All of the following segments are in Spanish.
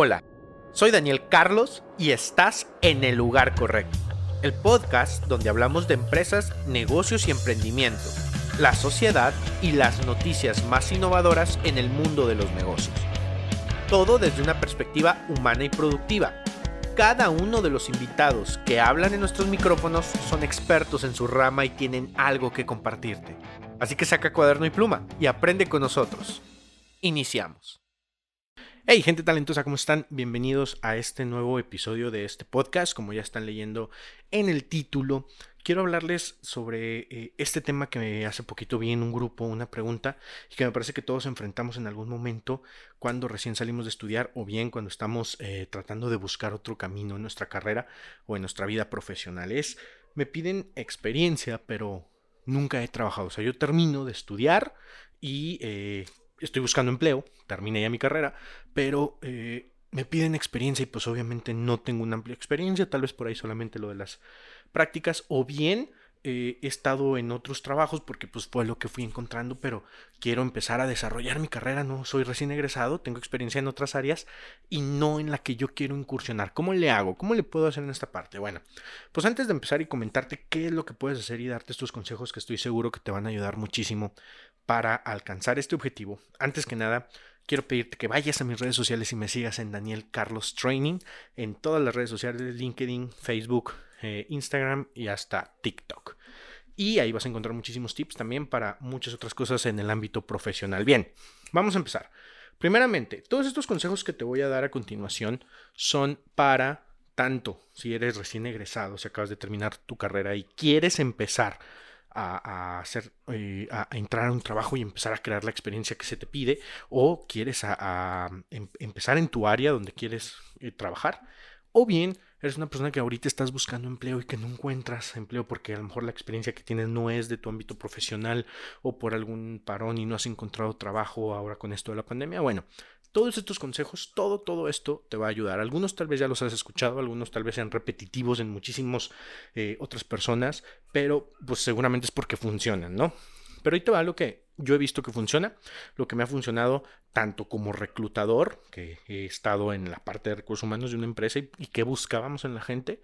Hola, soy Daniel Carlos y estás en el lugar correcto. El podcast donde hablamos de empresas, negocios y emprendimiento, la sociedad y las noticias más innovadoras en el mundo de los negocios. Todo desde una perspectiva humana y productiva. Cada uno de los invitados que hablan en nuestros micrófonos son expertos en su rama y tienen algo que compartirte. Así que saca cuaderno y pluma y aprende con nosotros. Iniciamos. Hey, gente talentosa, ¿cómo están? Bienvenidos a este nuevo episodio de este podcast. Como ya están leyendo en el título, quiero hablarles sobre eh, este tema que hace poquito vi en un grupo, una pregunta, y que me parece que todos enfrentamos en algún momento cuando recién salimos de estudiar o bien cuando estamos eh, tratando de buscar otro camino en nuestra carrera o en nuestra vida profesional. Es, me piden experiencia, pero nunca he trabajado. O sea, yo termino de estudiar y eh, estoy buscando empleo, terminé ya mi carrera, pero eh, me piden experiencia y pues obviamente no tengo una amplia experiencia, tal vez por ahí solamente lo de las prácticas, o bien eh, he estado en otros trabajos porque pues fue lo que fui encontrando, pero quiero empezar a desarrollar mi carrera, no soy recién egresado, tengo experiencia en otras áreas y no en la que yo quiero incursionar. ¿Cómo le hago? ¿Cómo le puedo hacer en esta parte? Bueno, pues antes de empezar y comentarte qué es lo que puedes hacer y darte estos consejos que estoy seguro que te van a ayudar muchísimo para alcanzar este objetivo, antes que nada, quiero pedirte que vayas a mis redes sociales y me sigas en Daniel Carlos Training, en todas las redes sociales, LinkedIn, Facebook, eh, Instagram y hasta TikTok. Y ahí vas a encontrar muchísimos tips también para muchas otras cosas en el ámbito profesional. Bien, vamos a empezar. Primeramente, todos estos consejos que te voy a dar a continuación son para tanto si eres recién egresado, si acabas de terminar tu carrera y quieres empezar a, hacer, eh, a, entrar a un trabajo y empezar a crear la experiencia que se te pide, o quieres em, empezar en tu área donde quieres eh, trabajar, o bien eres una persona que ahorita estás buscando empleo y que no encuentras empleo porque a lo mejor la experiencia que tienes no es de tu ámbito profesional o por algún parón y no has encontrado trabajo ahora con esto de la pandemia. Bueno, todos estos consejos, todo, todo esto te va a ayudar. Algunos tal vez ya los has escuchado, algunos tal vez sean repetitivos en muchísimas eh, otras personas, pero pues seguramente es porque funcionan, ¿no? Pero ahí te va lo que yo he visto que funciona, lo que me ha funcionado tanto como reclutador, que he estado en la parte de recursos humanos de una empresa y, que buscábamos en la gente,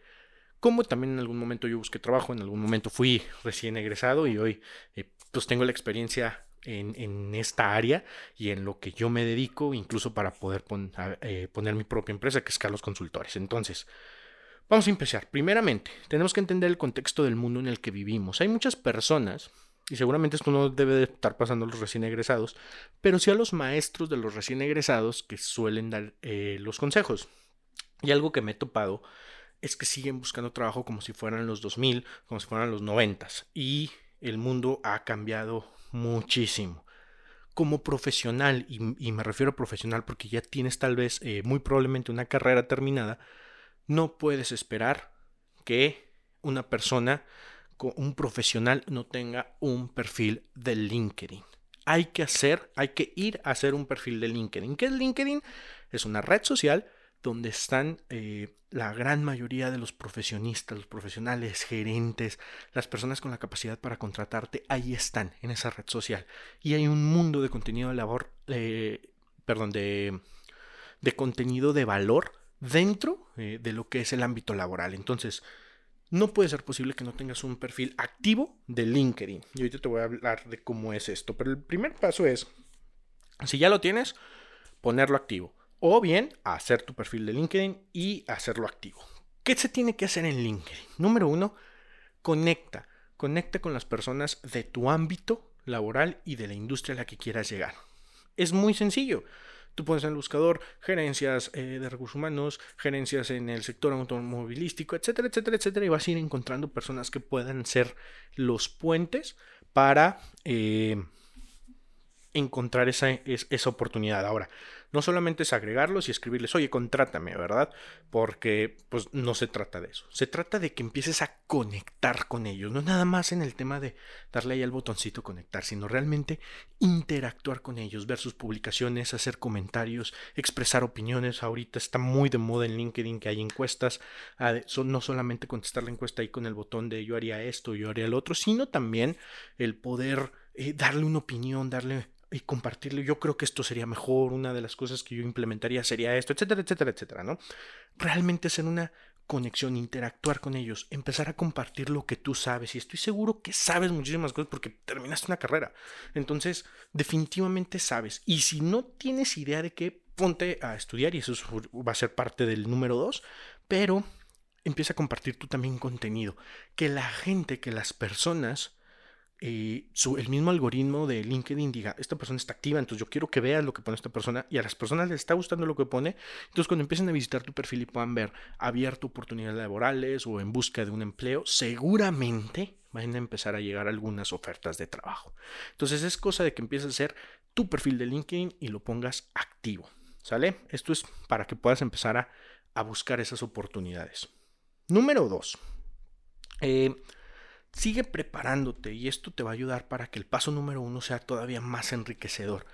como también en algún momento yo busqué trabajo, en algún momento fui recién egresado y hoy eh, pues tengo la experiencia en, esta área y en lo que yo me dedico, incluso para poder eh, poner mi propia empresa, que es Carlos Consultores. Entonces, vamos a empezar. Primeramente, tenemos que entender el contexto del mundo en el que vivimos. Hay muchas personas y seguramente esto no debe de estar pasando a los recién egresados, pero sí a los maestros de los recién egresados que suelen dar eh, los consejos. Y algo que me he topado es que siguen buscando trabajo como si fueran los 2000, como si fueran los 90. Y el mundo ha cambiado muchísimo. Como profesional, y, me refiero a profesional porque ya tienes tal vez eh, muy probablemente una carrera terminada, no puedes esperar que una persona un profesional no tenga un perfil de LinkedIn. Hay que hacer, hay que ir a hacer un perfil de LinkedIn. ¿Qué es LinkedIn? Es una red social donde están eh, la gran mayoría de los profesionistas, los profesionales, gerentes, las personas con la capacidad para contratarte, ahí están en esa red social. Y hay un mundo de contenido de labor, eh, perdón, de, contenido de valor dentro eh, de lo que es el ámbito laboral. Entonces, no puede ser posible que no tengas un perfil activo de LinkedIn. Y ahorita te voy a hablar de cómo es esto. Pero el primer paso es, si ya lo tienes, ponerlo activo. O bien, hacer tu perfil de LinkedIn y hacerlo activo. ¿Qué se tiene que hacer en LinkedIn? Número uno, conecta. Conecta con las personas de tu ámbito laboral y de la industria a la que quieras llegar. Es muy sencillo. Tú pones en el buscador gerencias eh, de recursos humanos, gerencias en el sector automovilístico, etcétera, etcétera, etcétera, y vas a ir encontrando personas que puedan ser los puentes para eh, encontrar esa, esa oportunidad. Ahora, no solamente es agregarlos y escribirles, oye, contrátame, ¿verdad? Porque pues no se trata de eso. Se trata de que empieces a conectar con ellos. No nada más en el tema de darle ahí al botoncito conectar, sino realmente interactuar con ellos, ver sus publicaciones, hacer comentarios, expresar opiniones. Ahorita está muy de moda en LinkedIn que hay encuestas. No solamente contestar la encuesta ahí con el botón de yo haría esto, yo haría el otro, sino también el poder eh, darle una opinión, darle y compartirlo. Yo creo que esto sería mejor, una de las cosas que yo implementaría sería esto, etcétera, etcétera, etcétera, ¿no? Realmente hacer una conexión, interactuar con ellos, empezar a compartir lo que tú sabes. Y estoy seguro que sabes muchísimas cosas porque terminaste una carrera. Entonces, definitivamente sabes. Y si no tienes idea de qué, ponte a estudiar y eso va a ser parte del número dos. Pero empieza a compartir tú también contenido. Que la gente, que las personas eh, el mismo algoritmo de LinkedIn diga, esta persona está activa, entonces yo quiero que veas lo que pone esta persona y a las personas les está gustando lo que pone, entonces cuando empiecen a visitar tu perfil y puedan ver abierto oportunidades laborales o en busca de un empleo, seguramente van a empezar a llegar algunas ofertas de trabajo. Entonces es cosa de que empieces a hacer tu perfil de LinkedIn y lo pongas activo, ¿sale? Esto es para que puedas empezar a, a buscar esas oportunidades. Número dos. Eh, Sigue preparándote y esto te va a ayudar para que el paso número uno sea todavía más enriquecedor.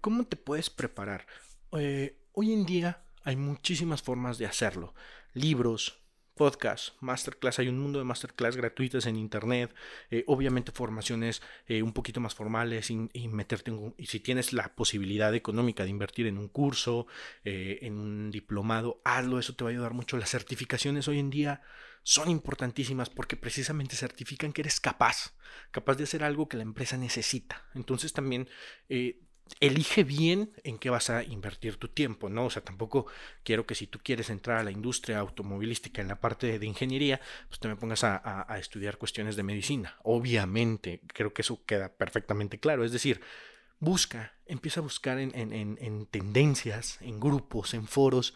¿Cómo te puedes preparar? Eh, hoy en día hay muchísimas formas de hacerlo. Libros, podcast, masterclass, hay un mundo de masterclass gratuitas en internet, eh, obviamente formaciones eh, un poquito más formales y, meterte si tienes la posibilidad económica de invertir en un curso, en un diplomado, hazlo, eso te va a ayudar mucho. Las certificaciones hoy en día son importantísimas porque precisamente certifican que eres capaz, capaz de hacer algo que la empresa necesita. Entonces también eh, elige bien en qué vas a invertir tu tiempo, ¿no? O sea, tampoco quiero que si tú quieres entrar a la industria automovilística en la parte de, ingeniería, pues te me pongas a, estudiar cuestiones de medicina. Obviamente, creo que eso queda perfectamente claro. Es decir, busca, empieza a buscar en tendencias, en grupos, en foros,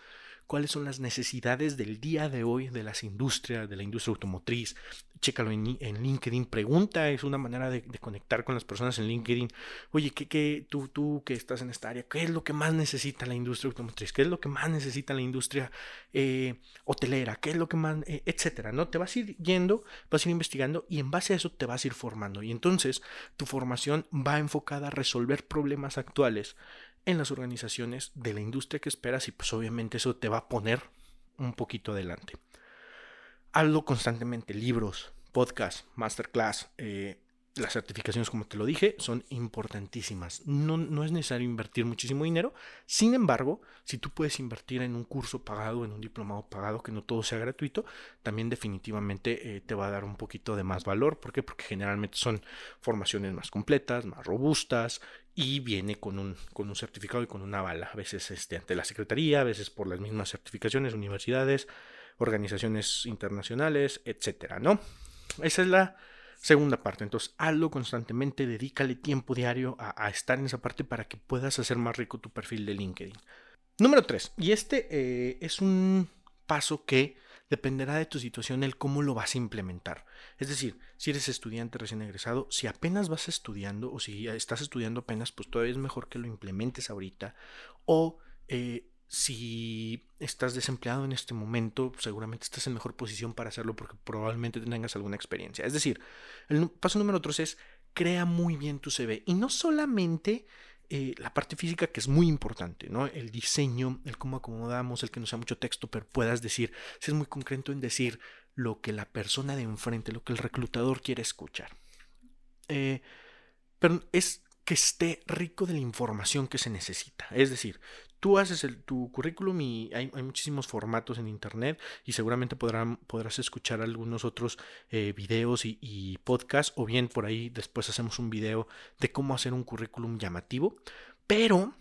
cuáles son las necesidades del día de hoy de las industrias, de la industria automotriz. Chécalo en, LinkedIn, pregunta, es una manera de, conectar con las personas en LinkedIn. Oye, ¿qué, qué, tú, tú que estás en esta área, qué es lo que más necesita la industria automotriz? ¿Qué es lo que más necesita la industria eh, hotelera? ¿Qué es lo que más, eh, etcétera? ¿no? Te vas a ir yendo, vas a ir investigando y en base a eso te vas a ir formando. Y entonces tu formación va enfocada a resolver problemas actuales en las organizaciones de la industria que esperas y pues obviamente eso te va a poner un poquito adelante. Hazlo constantemente, libros, podcast, masterclass, eh, las certificaciones, como te lo dije, son importantísimas. No, no, es necesario invertir muchísimo dinero. Sin embargo, si tú puedes invertir en un curso pagado, en un diplomado pagado, que no todo sea gratuito, también definitivamente eh, te va a dar un poquito de más valor. ¿Por qué? Porque generalmente son formaciones más completas, más robustas y viene con un, con un certificado y con una bala. A veces este, ante la Secretaría, a veces por las mismas certificaciones, universidades, organizaciones internacionales, etcétera, ¿no? Esa es la Segunda parte, entonces hazlo constantemente, dedícale tiempo diario a, estar en esa parte para que puedas hacer más rico tu perfil de LinkedIn. Número 3, y este eh, es un paso que dependerá de tu situación el cómo lo vas a implementar. Es decir, si eres estudiante recién egresado, si apenas vas estudiando o si estás estudiando apenas, pues todavía es mejor que lo implementes ahorita. O eh, si estás desempleado en este momento, seguramente estás en mejor posición para hacerlo porque probablemente tengas alguna experiencia. Es decir, el paso número tres es crea muy bien tu CV y no solamente eh, la parte física que es muy importante, ¿no? El diseño, el cómo acomodamos, el que no sea mucho texto, pero puedas decir, si es muy concreto en decir lo que la persona de enfrente, lo que el reclutador quiere escuchar. Eh, pero es que esté rico de la información que se necesita. Es decir, tú haces el, tu currículum y hay, muchísimos formatos en internet y seguramente podrás escuchar algunos otros eh, videos y, podcasts o bien por ahí después hacemos un video de cómo hacer un currículum llamativo. Pero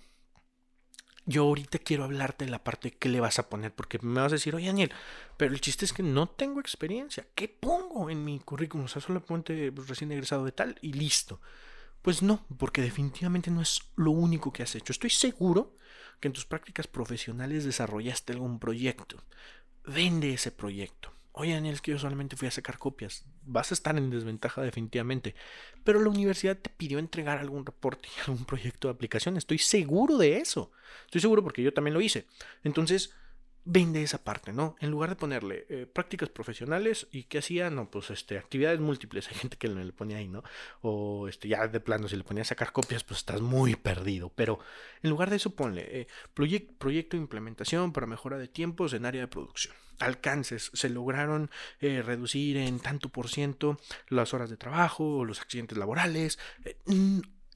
yo ahorita quiero hablarte de la parte que le vas a poner, porque me vas a decir, oye Daniel, pero el chiste es que no tengo experiencia. ¿Qué pongo en mi currículum? O sea, pues, recién egresado de tal y listo. Pues no, porque definitivamente no es lo único que has hecho. Estoy seguro que en tus prácticas profesionales desarrollaste algún proyecto. Vende ese proyecto. Oye, Daniel, es que yo solamente fui a sacar copias. Vas a estar en desventaja definitivamente. Pero la universidad te pidió entregar algún reporte algún proyecto de aplicación. Estoy seguro de eso. Estoy seguro porque yo también lo hice. Entonces, vende esa parte, ¿no? En lugar de ponerle eh, prácticas profesionales y qué hacía, no, pues este, actividades múltiples, hay gente que le ponía ahí, ¿no? O este, ya de plano, si le ponía a sacar copias, pues estás muy perdido. Pero en lugar de eso, ponle eh, proyecto de implementación para mejora de tiempos en área de producción. Alcances, se lograron eh, reducir en tanto por ciento las horas de trabajo, los accidentes laborales.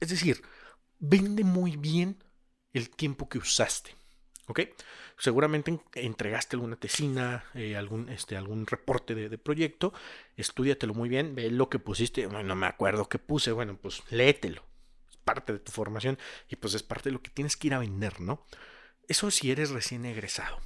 Es decir, vende muy bien el tiempo que usaste. ¿Ok? Seguramente entregaste alguna tesina, eh, algún, este, algún reporte de, proyecto, estudiatelo muy bien, ve lo que pusiste, no me acuerdo qué puse, bueno, pues léetelo, es parte de tu formación y pues es parte de lo que tienes que ir a vender, ¿no? Eso si eres recién egresado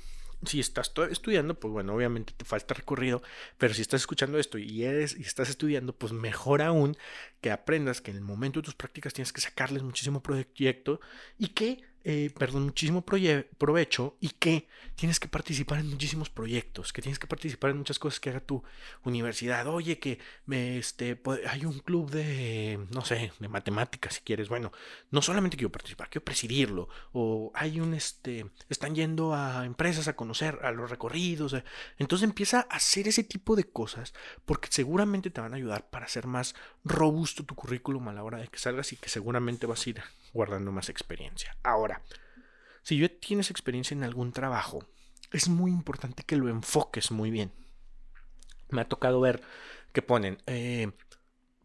si estás estudiando, pues bueno, obviamente te falta recorrido, pero si estás escuchando esto y eres y estás estudiando, pues mejor aún que aprendas que en el momento de tus prácticas tienes que sacarles muchísimo proyecto y que eh, perdón, muchísimo provecho y que tienes que participar en muchísimos proyectos, que tienes que participar en muchas cosas que haga tu universidad. Oye, que me, este, hay un club de, no sé, de matemáticas si quieres. Bueno, no solamente quiero participar, quiero presidirlo. O hay un, este, están yendo a empresas a conocer a los recorridos. Eh. Entonces empieza a hacer ese tipo de cosas porque seguramente te van a ayudar para hacer más robusto tu currículum a la hora de que salgas y que seguramente vas a ir guardando más experiencia. Ahora, si ya tienes experiencia en algún trabajo, es muy importante que lo enfoques muy bien. Me ha tocado ver que ponen eh,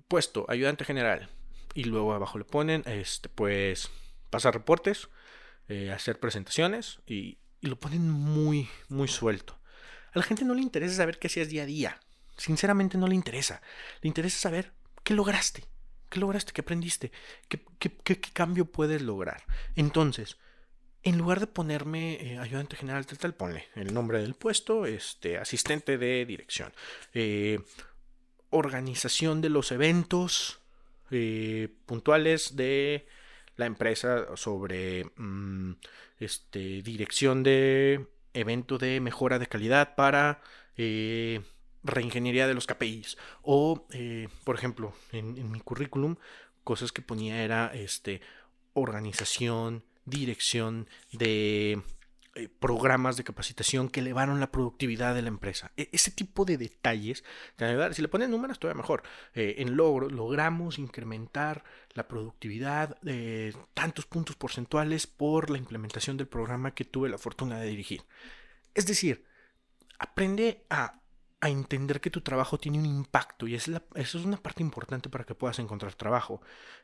puesto ayudante general y luego abajo le ponen este pues pasar reportes, eh, hacer presentaciones y, y, lo ponen muy muy suelto. A la gente no le interesa saber qué hacías día a día. Sinceramente no le interesa. Le interesa saber qué lograste. ¿Qué lograste? ¿Qué aprendiste? ¿Qué, cambio puedes lograr? Entonces, en lugar de ponerme eh, ayudante general tal, tal, ponle el nombre del puesto, este, asistente de dirección, eh, organización de los eventos eh, puntuales de la empresa sobre mm, este, dirección de evento de mejora de calidad para reingeniería de los KPIs. O, eh, por ejemplo, en, mi currículum, cosas que ponía era este, organización, dirección de eh, programas de capacitación que elevaron la productividad de la empresa. E, ese tipo de detalles. Si le pones números, todavía mejor. Eh, en logro, logramos incrementar la productividad de tantos puntos porcentuales por la implementación del programa que tuve la fortuna de dirigir. Es decir, aprende a a entender que tu trabajo tiene un impacto y es eso es una parte importante para que puedas encontrar trabajo.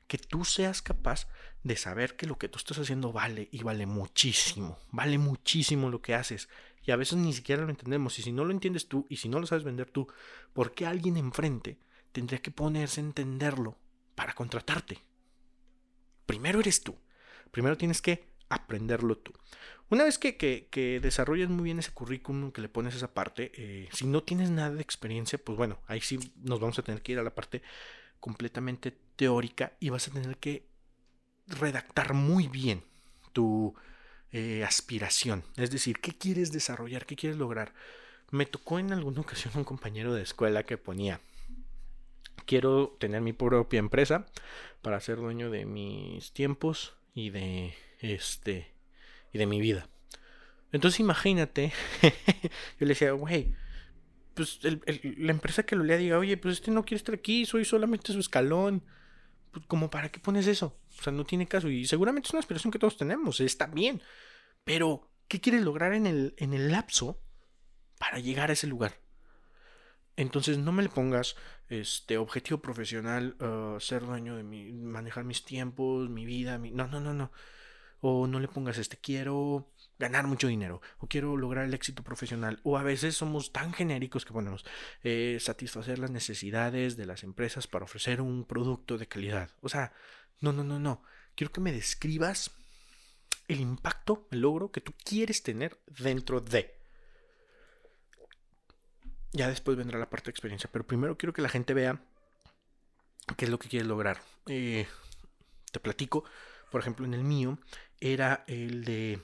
Que tú seas capaz de saber que lo que tú estás haciendo vale y vale muchísimo, vale muchísimo lo que haces. Y a veces ni siquiera lo entendemos. Y si no lo entiendes tú y si no lo sabes vender tú, ¿por qué alguien enfrente tendría que ponerse a entenderlo para contratarte? Primero eres tú. Primero tienes que aprenderlo tú. Una vez que, que, desarrollas muy bien ese currículum, que le pones esa parte, eh, si no tienes nada de experiencia, pues bueno, ahí sí nos vamos a tener que ir a la parte completamente teórica y vas a tener que redactar muy bien tu eh, aspiración. Es decir, ¿qué quieres desarrollar? ¿Qué quieres lograr? Me tocó en alguna ocasión un compañero de escuela que ponía, quiero tener mi propia empresa para ser dueño de mis tiempos y de este y de mi vida. Entonces imagínate, yo le decía, güey, pues la empresa que lo lea diga, oye, pues este no quiere estar aquí, soy solamente su escalón. Pues, como para qué pones eso? O sea, no tiene caso. Y seguramente es una aspiración que todos tenemos, está bien. Pero, ¿qué quieres lograr en el, en el lapso para llegar a ese lugar? Entonces no me le pongas este objetivo profesional, uh, ser dueño de mi, manejar mis tiempos, mi vida, mi... No, no, no, no o no le pongas este quiero ganar mucho dinero o quiero lograr el éxito profesional o a veces somos tan genéricos que ponemos eh, satisfacer las necesidades de las empresas para ofrecer un producto de calidad o sea no no no no. Quiero que me describas el impacto el logro que tú quieres tener dentro de. Ya después vendrá la parte de experiencia pero primero quiero que la gente vea qué es lo que quieres lograr. Eh, te platico por ejemplo en el mío era el de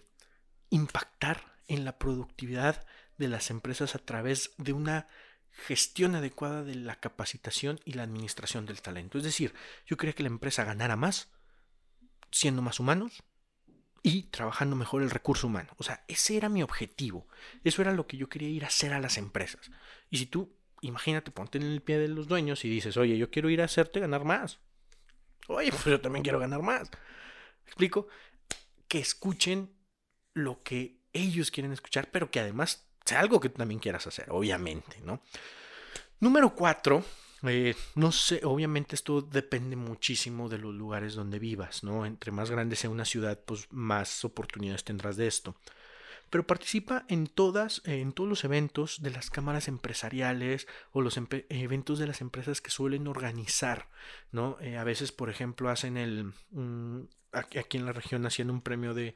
impactar en la productividad de las empresas a través de una gestión adecuada de la capacitación y la administración del talento. Es decir, yo quería que la empresa ganara más siendo más humanos y trabajando mejor el recurso humano. O sea, ese era mi objetivo. Eso era lo que yo quería ir a hacer a las empresas. Y si tú, imagínate, ponte en el pie de los dueños y dices, oye, yo quiero ir a hacerte ganar más. Oye, pues yo también quiero ganar más. ¿Me explico? Que escuchen lo que ellos quieren escuchar, pero que además sea algo que tú también quieras hacer, obviamente, ¿no? Número cuatro, Eh, no sé, obviamente esto depende muchísimo de los lugares donde vivas, ¿no? Entre más grande sea una ciudad, pues más oportunidades tendrás de esto. Pero participa en todas, en todos los eventos de las cámaras empresariales o los eventos de las empresas que suelen organizar, ¿no? Eh, a veces, por ejemplo, hacen el, aquí, en la región haciendo un premio de,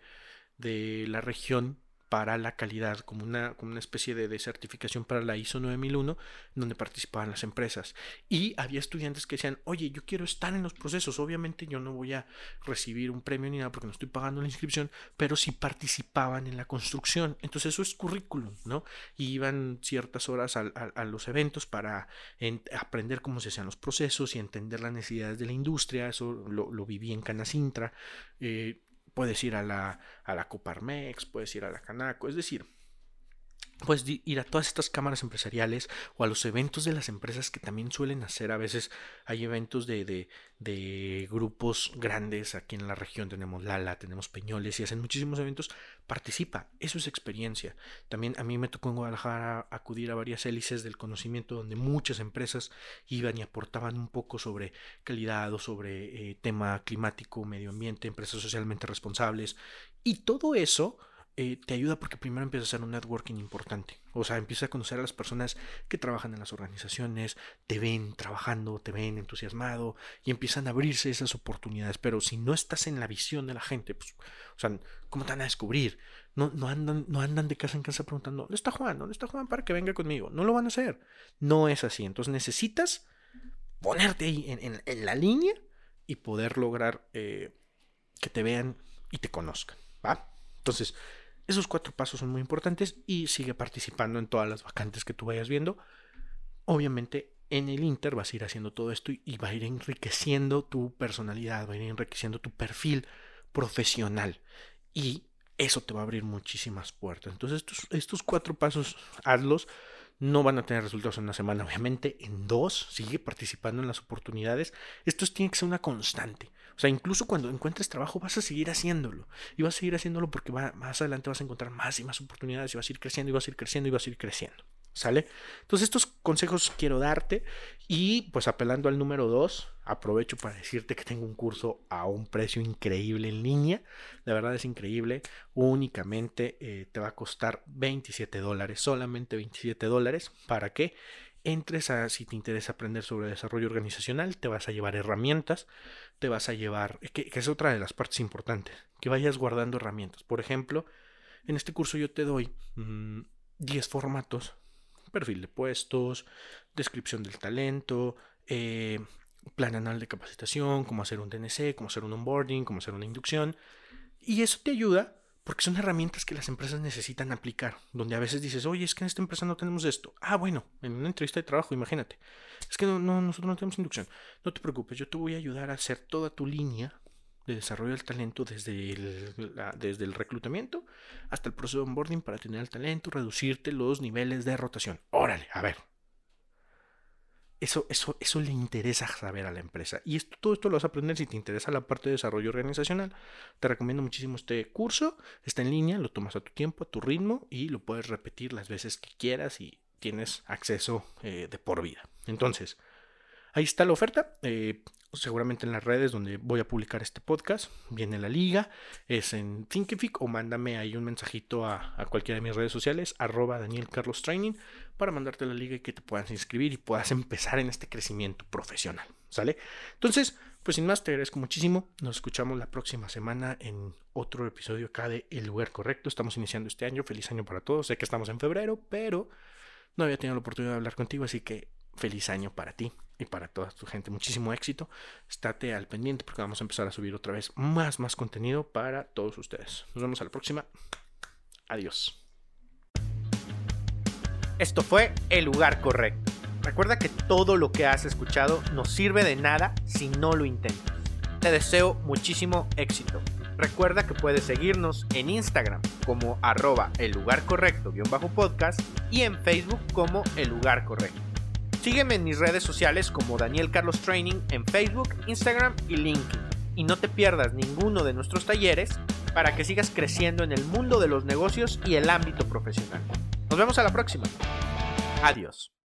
de la región para la calidad, como una, como una especie de, certificación para la ISO 9001, donde participaban las empresas. Y había estudiantes que decían, oye, yo quiero estar en los procesos, obviamente yo no voy a recibir un premio ni nada porque no estoy pagando la inscripción, pero sí participaban en la construcción. Entonces eso es currículum, ¿no? Iban ciertas horas a, los eventos para aprender cómo se hacían los procesos y entender las necesidades de la industria, eso lo, lo viví en Canacintra. Eh, Puedes ir a la, a la Coparmex, puedes ir a la Canaco, es decir, puedes ir a todas estas cámaras empresariales o a los eventos de las empresas que también suelen hacer. A veces hay eventos de, de, de, grupos grandes. Aquí en la región tenemos Lala, tenemos Peñoles y hacen muchísimos eventos. Participa, eso es experiencia. También a mí me tocó en Guadalajara acudir a varias hélices del conocimiento donde muchas empresas iban y aportaban un poco sobre calidad o sobre eh, tema climático, medio ambiente, empresas socialmente responsables. Y todo eso eh, te ayuda porque primero empieza a hacer un networking importante. O sea, empieza a conocer a las personas que trabajan en las organizaciones, te ven trabajando, te ven entusiasmado y empiezan a abrirse esas oportunidades. Pero si no estás en la visión de la gente, pues, o sea, ¿cómo te van a descubrir? No, no, andan, no andan de casa en casa preguntando, ¿dónde está Juan? ¿Dónde está Juan para que venga conmigo? No lo van a hacer. No es así. Entonces necesitas ponerte ahí en, la línea y poder lograr eh, que te vean y te conozcan. ¿Va? Entonces, esos cuatro pasos son muy importantes y sigue participando en todas las vacantes que tú vayas viendo. Obviamente en el Inter vas a ir haciendo todo esto y, va a ir enriqueciendo tu personalidad, va a ir enriqueciendo tu perfil profesional y eso te va a abrir muchísimas puertas. Entonces estos, estos cuatro pasos hazlos. No van a tener resultados en una semana, obviamente en dos. Sigue participando en las oportunidades. Esto tiene que ser una constante. O sea, incluso cuando encuentres trabajo vas a seguir haciéndolo. Y vas a seguir haciéndolo porque más adelante vas a encontrar más y más oportunidades y vas a ir creciendo y vas a ir creciendo y vas a ir creciendo. ¿Sale? Entonces estos consejos quiero darte y pues apelando al número 2, aprovecho para decirte que tengo un curso a un precio increíble en línea. De verdad es increíble. Únicamente eh, te va a costar 27 dólares, solamente 27 dólares. ¿Para qué? entres a, si te interesa aprender sobre desarrollo organizacional, te vas a llevar herramientas, te vas a llevar, que, es otra de las partes importantes, que vayas guardando herramientas. Por ejemplo, en este curso yo te doy 10 mm, formatos, perfil de puestos, descripción del talento, eh, plan anual de capacitación, cómo hacer un DNC, cómo hacer un onboarding, cómo hacer una inducción. Y eso te ayuda porque son herramientas que las empresas necesitan aplicar, donde a veces dices, oye, es que en esta empresa no tenemos esto. Ah, bueno, en una entrevista de trabajo, imagínate. Es que no, nosotros no tenemos inducción. No te preocupes, yo te voy a ayudar a hacer toda tu línea de desarrollo del talento desde el, desde el reclutamiento hasta el proceso de onboarding para tener el talento, reducirte los niveles de rotación. Órale, a ver, eso, eso, eso le interesa saber a la empresa. Y esto, todo esto lo vas a aprender si te interesa la parte de desarrollo organizacional. Te recomiendo muchísimo este curso. Está en línea, lo tomas a tu tiempo, a tu ritmo y lo puedes repetir las veces que quieras y tienes acceso eh, de por vida. Entonces, ahí está la oferta. Eh, seguramente en las redes donde voy a publicar este podcast. Viene la liga, es en Thinkific o mándame ahí un mensajito a, cualquiera de mis redes sociales, arroba Daniel Carlos Training, para mandarte la liga y que te puedas inscribir y puedas empezar en este crecimiento profesional. ¿Sale? Entonces, pues sin más, te agradezco muchísimo. Nos escuchamos la próxima semana en otro episodio acá de El lugar correcto. Estamos iniciando este año. Feliz año para todos. Sé que estamos en febrero, pero no había tenido la oportunidad de hablar contigo, así que feliz año para ti y para toda tu gente. Muchísimo éxito. Estate al pendiente porque vamos a empezar a subir otra vez más, más contenido para todos ustedes. Nos vemos a la próxima. Adiós. Esto fue El lugar correcto. Recuerda que todo lo que has escuchado no sirve de nada si no lo intentas. Te deseo muchísimo éxito. Recuerda que puedes seguirnos en Instagram como arroba el lugar correcto podcast y en Facebook como el lugar correcto. Sígueme en mis redes sociales como Daniel Carlos Training en Facebook, Instagram y LinkedIn. Y no te pierdas ninguno de nuestros talleres para que sigas creciendo en el mundo de los negocios y el ámbito profesional. Nos vemos a la próxima. Adiós.